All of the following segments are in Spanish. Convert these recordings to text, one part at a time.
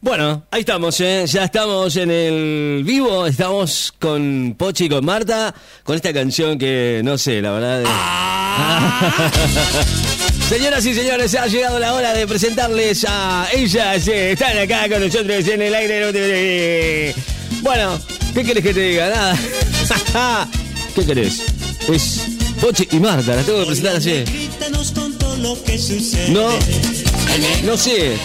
Bueno, ahí estamos, ¿eh? ya estamos en el vivo, estamos con Pochi y con Marta, con esta canción que no sé, la verdad. Señoras y señores, ha llegado la hora de presentarles a ellas. eh, Están acá con nosotros en el aire. Bueno, ¿qué querés que te diga? Nada. ¿Qué querés? Es Pochi y Marta, las tengo que presentar así. No, no sé.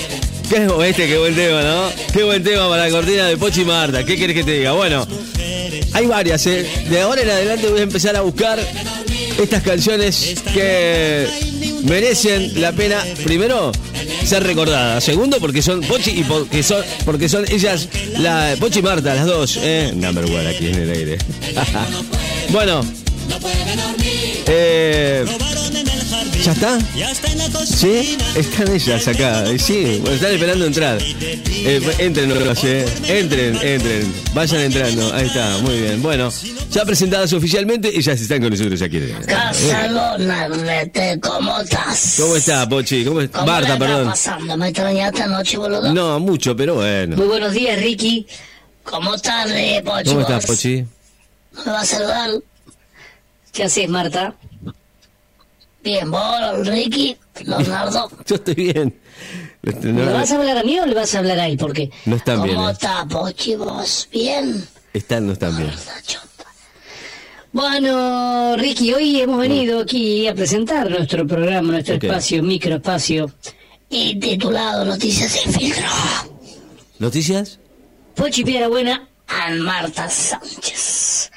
Qué este, qué buen tema, ¿no? Qué buen tema para la cortina de Pochi Marta. ¿Qué querés que te diga? Bueno, hay varias, ¿eh? De ahora en adelante voy a empezar a buscar estas canciones que merecen la pena, primero, ser recordadas. Segundo, porque son Pochi y porque son, porque son ellas, la Pochi y Marta, las dos, ¿eh? Number one aquí en el aire. bueno. Eh, ¿Ya está? ¿Sí? Están ellas acá. Sí, bueno, están esperando entrar. Eh, entren, eh. Entren, entren. Vayan entrando. Ahí está, muy bien. Bueno, ya presentadas oficialmente, ellas están con nosotros aquí. Casalona, Nete, ¿cómo estás? ¿Cómo está, Pochi? ¿Cómo está? ¿Cómo Marta, la estás perdón. pasando? ¿Me extrañaste anoche, boludo? No, mucho, pero bueno. Muy buenos días, Ricky. ¿Cómo estás, eh, Pochi? ¿Cómo estás? Pochi? ¿No me vas a saludar? ¿Qué haces, Marta? Bien, vos, Ricky, Leonardo. Yo estoy bien. ¿Le vas a hablar a mí o le vas a hablar a él? Porque no están bien. ¿Cómo eh. estás, Pochi? ¿Vos bien? Están, no están bien. Bueno, Ricky, hoy hemos venido aquí a presentar nuestro programa, nuestro Ok. espacio, microespacio. Titulado Noticias sin filtro. ¿Noticias? Pochi Piedra Buena, a Marta Sánchez.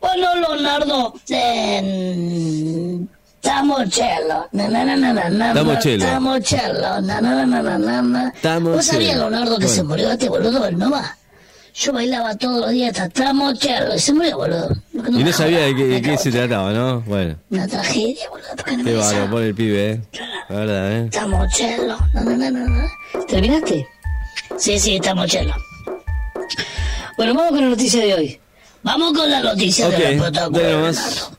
Bueno, Leonardo, eh, Na, na. Tamochelo. ¿Vos sabías, Leonardo, que Bueno. se murió este boludo del Nova? Yo bailaba todos los días hasta Tamochelo y se murió, boludo. ¿Por Y no sabía de qué, de se trataba, ¿no? Bueno, Una tragedia, boludo. ¿Por qué no qué bárbaro, pone el pibe, ¿eh? La verdad, ¿eh? Na. ¿terminaste? Sí, sí, Tamochelo. Bueno, vamos con la noticia de hoy. Vamos con la noticia Ok, del protocolo. dale nomás. Leonardo.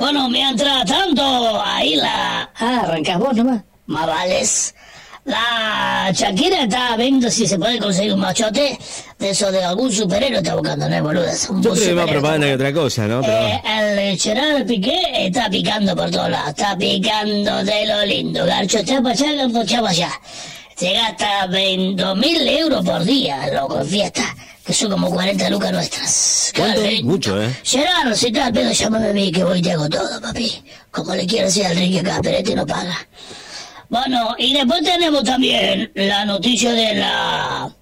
Bueno, mientras tanto, ahí la Ah, arrancás vos nomás. Mavales, la Shakira está viendo si se puede conseguir un machote de eso de algún superhéroe está buscando, ¿no es boludo? Es un Yo creo que más propaganda que otra cosa, ¿no? Pero Eh, el Gerard Piqué está picando por todos lados, está picando de lo lindo, garcho chapa allá, garcho chapa allá. Se gasta 20 mil euros por día, loco, en fiesta, que son como 40 lucas nuestras. Lindo. Mucho, ¿eh? Gerard, si estás pedo, llámame a mí que voy y te hago todo, papi. Como le quiero decir al Ricky acá, pero este no paga. Bueno, y después tenemos también la noticia de la...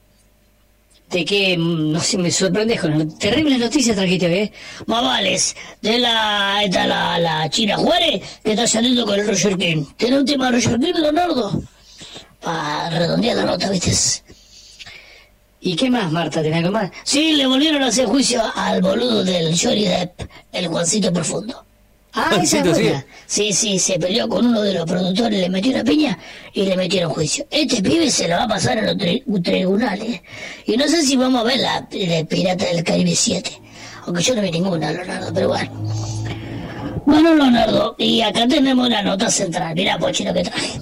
De que, mm, no sé, me sorprendes con las terribles noticias trajiste hoy, ¿eh? Mavales, de la, esta, la, la China Juárez, que está saliendo con el Roger King. ¿Tiene un tema de Roger King, Leonardo? Para redondear la nota, ¿viste? ¿Y qué más, Marta? ¿Tenés algo más? Sí, le volvieron a hacer juicio al boludo del Johnny Depp, el Juancito Profundo. Ah, esa es sí. buena. Sí, sí, se peleó con uno de los productores, le metió una piña y le metieron juicio. Este pibe se lo va a pasar en los tri- tribunales. Y no sé si vamos a ver la de Pirata del Caribe 7. Aunque yo no vi ninguna, Leonardo, pero bueno. Bueno, Leonardo, y acá tenemos la nota central. Mira, Pochi, lo que traje.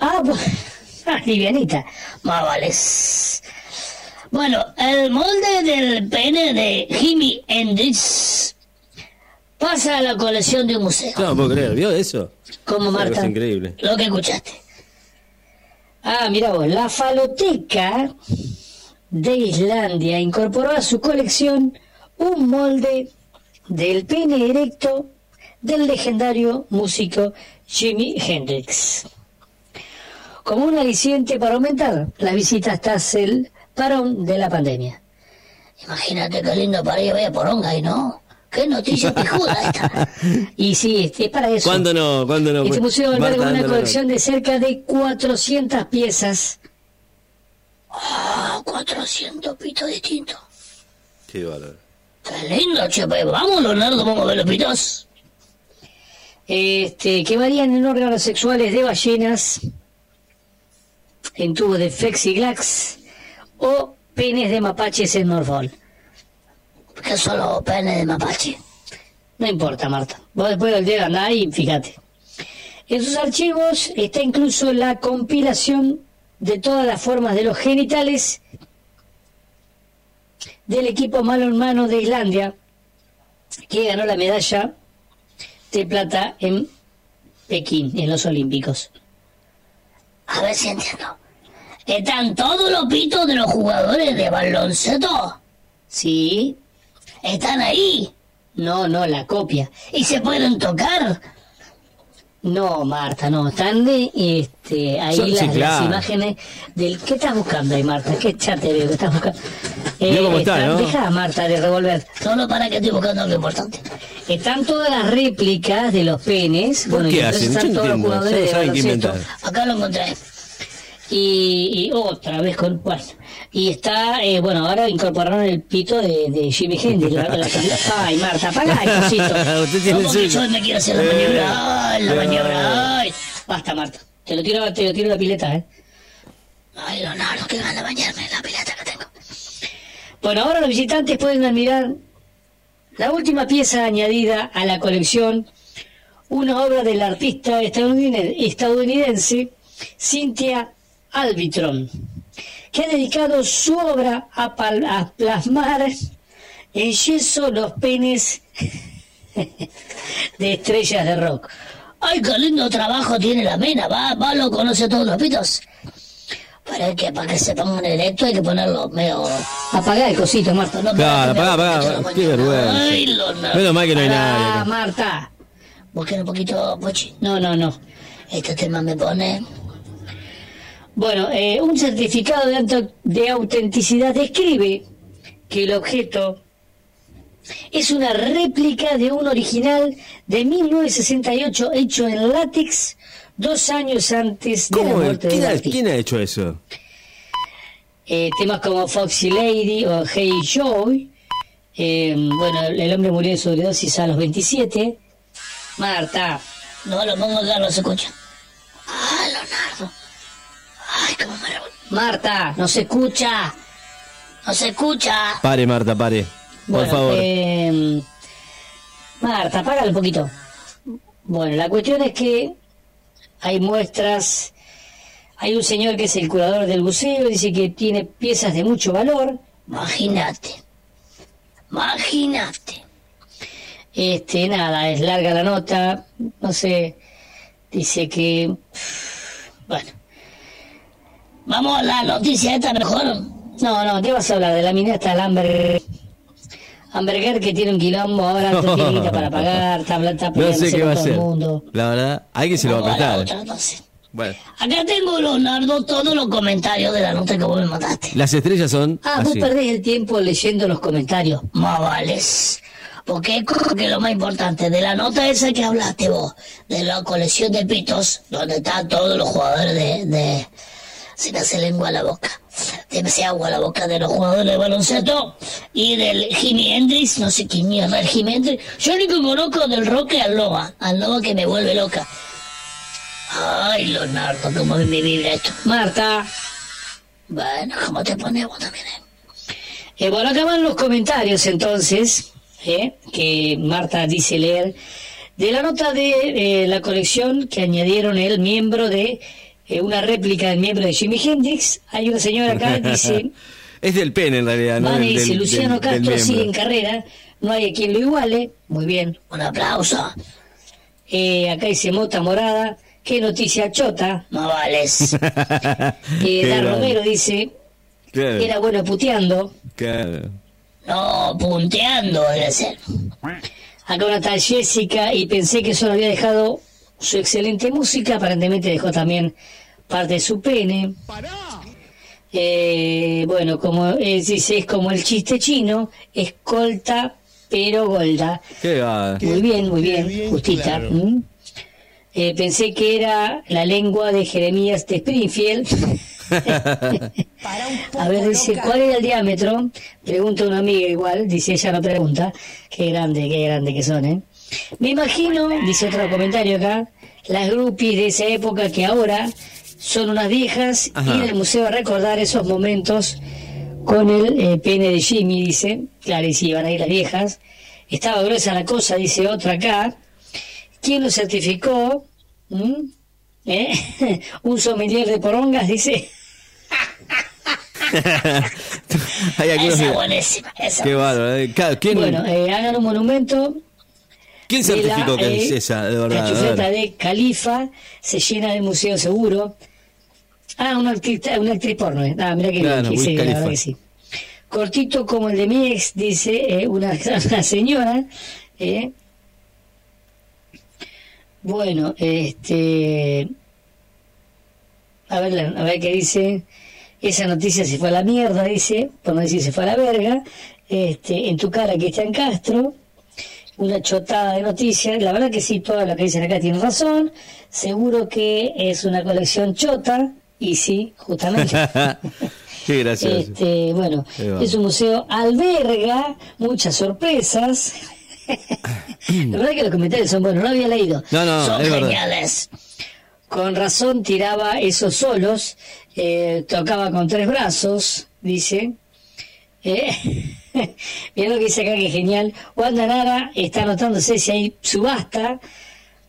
Ah, pues, ah, livianita. Más vales. Bueno, el molde del pene de Jimi Hendrix pasa a la colección de un museo. no puedo creer, ¿vio eso? ¿Cómo, Una Marta? increíble. Lo que escuchaste. Ah, mira vos, la faloteca de Islandia incorporó a su colección un molde del pene erecto del legendario músico Jimi Hendrix. Como un aliciente para aumentar las visitas tras el parón de la pandemia. Imagínate qué lindo para ir a ver poronga y no. Qué noticia pijuda esta. Y sí, es para eso. ¿Cuándo no? ¿Cuándo no? Este museo alberga una colección de cerca de 400 piezas Ah, 400 pitos distintos. Qué bárbaro. Qué lindo, che. pues, Vamos, Leonardo, vamos a ver los pitos. este, que varían en órganos sexuales de ballenas, en tubos de flexiglax o penes de mapaches en Norfolk. Que son los penes de mapache. No importa, Marta. Vos después del día andá y fíjate. En sus archivos está incluso la compilación de todas las formas de los genitales del equipo mano en mano de Islandia, que ganó la medalla de plata en Pekín, en los Olímpicos. A ver si entiendo. ¿Están todos los pitos de los jugadores de baloncesto? Sí, ¿Están ahí? no, no, la copia. ¿Y se pueden tocar? No, Marta, no, están de, este, ahí Son- sí, las, imágenes del... ¿Qué estás buscando ahí, Marta? ¿Qué chat te veo que estás buscando? Eh, Mira cómo está, están- ¿no? Deja a Marta de revolver. Solo para que estoy buscando algo importante. Están todas las réplicas de los penes. ¿Por qué y entonces hacen? Están todos los jugadores de qué. Acá lo encontré. Y, y otra vez con bueno y está eh, bueno ahora incorporaron el pito de, de Jimmy Hendrix la- la- ay Marta apaga el cosito Usted tiene No, porque el yo me quiero hacer la maniobra. Ay, la Eh. maniobra. Ay, basta Marta te lo tiro te lo tiro a la pileta eh ay Leonardo, que gana de bañarme la pileta que tengo. bueno ahora los visitantes pueden admirar la última pieza añadida a la colección una obra del artista estadounidene- estadounidense Cynthia Albitron que ha dedicado su obra a, pal- a plasmar en yeso los penes de estrellas de rock. Ay, qué lindo trabajo tiene la mena. Va, va, lo conoce todos los pitos. Es que para que se pongan erecto hay que ponerlo medio... Apagá el cosito, Marta. No, Claro, para apagá, apagá. Qué vergüenza. Ay. Menos mal que no hay Ah, nadie. acá. Marta. Busquen un poquito, Pochi. No, no, no. Este tema me pone... Bueno, eh, un certificado de, auto- de autenticidad describe que el objeto es una réplica de un original de 1968 hecho en látex dos años antes de la ¿Cómo? muerte ¿Quién del ha, quién ha hecho eso? Eh, temas como Foxy Lady o Hey Joy. eh, bueno, el hombre murió de sobredosis a los 27. Marta, No, lo pongo acá, no se escucha. Marta, no se escucha. No se escucha. Pare, Marta, pare. Por favor. eh, Marta, apágalo un poquito. Bueno, la cuestión es que hay muestras. Hay un señor que es el curador del museo, dice que tiene piezas de mucho valor. Imagínate. Imagínate. Este, nada, es larga la nota, no sé, dice que, bueno, Vamos a la noticia esta mejor. no, no, ¿qué vas a hablar? De la mina hasta el Amberger que tiene un quilombo ahora, no tiene para pagar, está, está no sé qué va a hacer. La verdad, alguien se lo va a prestar. otra, entonces. Bueno, Acá tengo, Leonardo, todos los comentarios de la nota que vos me mandaste. las estrellas son Ah, vos perdés el tiempo leyendo los comentarios. Más vales. Porque como que lo más importante de la nota esa que hablaste vos, de la colección de pitos, donde están todos los jugadores de... de se me hace lengua a la boca. Hace agua a la boca de los jugadores de baloncesto y del Jimi Hendrix, no sé quién mierda el Jimi Hendrix. Yo único conozco del rock al Loba, al Loba que me vuelve loca. Ay, Leonardo, cómo me vibra esto. Marta, Bueno, ¿cómo te pones vos también? eh? eh, bueno, acá van los comentarios entonces, eh, que Marta dice leer, de la nota de eh, la colección que añadieron el miembro de eh, una réplica del miembro de Jimi Hendrix. Hay una señora acá que dice, es del pene en realidad, ¿no? Del- dice, del- Luciano del- del Castro sigue en carrera, no hay a quien lo iguale, muy bien. Un aplauso. Eh, acá dice Mota Morada, qué noticia chota. No vales. Eh, Qué Da grande. Romero dice, Claro, era bueno puteando. claro. No, punteando debe ser. Acá una tal Jessica y pensé que solo había dejado su excelente música, aparentemente dejó también parte de su pene. Eh, bueno, como es, dice, es como el chiste chino, escolta pero golda. Muy bien, muy bien, bien justita. claro. ¿m? Eh, pensé que era la lengua de Jeremías de Springfield. A ver, dice, ¿cuál era el diámetro? Pregunta una amiga igual, dice ella no pregunta. Qué grande, qué grande que son, ¿eh? Me imagino, dice otro comentario acá, las groupies de esa época que ahora son unas viejas Ajá. ir al museo a recordar esos momentos con el eh, pene de Jimmy, dice. Claro, y sí, iban a ir las viejas. Estaba gruesa la cosa, dice otra acá. ¿Quién lo certificó? ¿Mm? ¿Eh? Un sommelier de porongas, dice. Hay algunos Esa que- buenísima. Esa Qué bárbaro. eh. Claro, ¿Quién, Bueno, eh, hagan un monumento. ¿quién la, certificó que es eh, esa, de verdad? La A chufleta ver. de Califa se llena de museo seguro. Ah, una actriz, una actriz porno. eh. Ah, mira que Claro, que sí, la que sí. Cortito como el de mi ex, dice eh, una, una señora. eh. Bueno, este. A ver, a ver qué dice. Esa noticia se fue a la mierda, dice, por no decir se fue a la verga. Este, en tu cara, Cristian Castro. Una chotada de noticias. La verdad que sí, todo lo que dicen acá tiene razón. Seguro que es una colección chota. Y sí, justamente. Qué gracioso. Este, bueno, es un museo alberga muchas sorpresas. La verdad que los comentarios son buenos, no había leído. No, no, Son verdad. geniales. Con razón tiraba esos solos, eh, tocaba con tres brazos, dice. Eh, Mira lo que dice acá que genial. Wanda Nara está anotándose si hay subasta.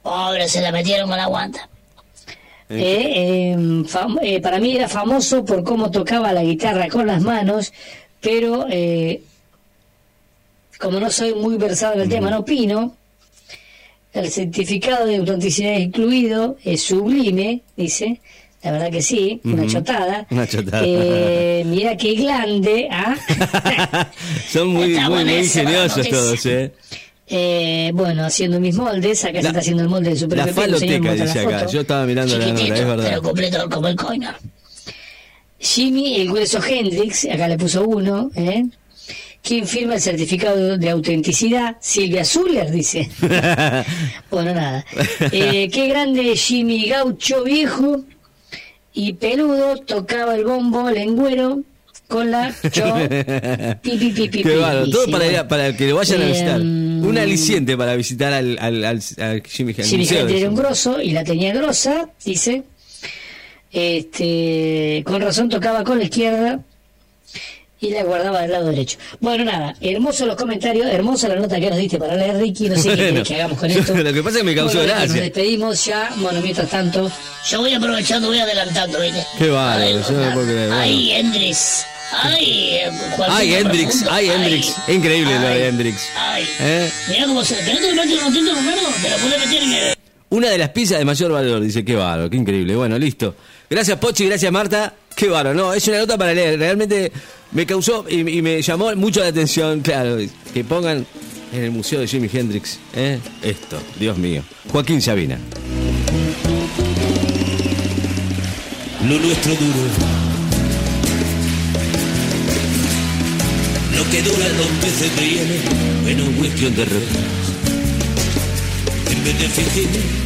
Pobre, se la metieron con la guanta. Eh, eh, fam- eh, para mí era famoso por cómo tocaba la guitarra con las manos, pero eh, como no soy muy versado en el tema, no opino. El certificado de autenticidad incluido es sublime, dice. La verdad que sí, una chotada. Una chotada. Eh, mira qué grande. ¿ah? Son muy, muy, muy ingeniosos todos, ¿eh? Eh, bueno, haciendo mis moldes, acá se La- está haciendo el molde de Super La Pepe, faloteca, dice acá. foto. Yo estaba mirando la nota, es verdad. pero completo como el coño. Jimmy el Hueso Hendrix, acá le puso uno, ¿eh? ¿Quién firma el certificado de autenticidad? Silvia Zuller, dice. bueno, nada. Eh, qué grande Jimmy Gaucho viejo y peludo tocaba el bombo lengüero con la cho pi, pi, pi, pi, Qué pi, bárbaro. Todo dice, para, bueno. para que lo vayan a visitar. Un aliciente para visitar al, al, al, al Jimmy Hendrix. Jimmy Museo Hendrix era un grosso y la tenía grosa, dice. Este, con razón tocaba con la izquierda y la guardaba del lado derecho. Bueno, nada, hermosos los comentarios, hermosa la nota que nos diste para leer, Ricky. No sé qué Bueno. querés que hagamos con esto. Lo que pasa es que me causó Bueno, gracia. Nos despedimos ya. Bueno, mientras tanto, Yo voy aprovechando, voy adelantando, ¿viste? Qué Ay, yo no puedo creer, bueno. Ay, Hendrix. Ay, Ay, Hendrix, ay, Hendrix. Increíble lo de Hendrix. Ay. ¿Eh? Mirá cómo se. ¿Querés que te mete un ratito primero? Te lo podés meter en el. Una de las pizzas de mayor valor, dice, qué bárbaro, qué increíble. Bueno, listo. Gracias Pochi, gracias Marta. Qué bárbaro, no, es una nota para leer. Realmente me causó y, y me llamó mucho la atención, claro, que pongan en el museo de Jimi Hendrix, ¿eh? Esto, Dios mío. Joaquín Sabina. lo nuestro duro. Que dura dos veces de reloj. En vez de fingir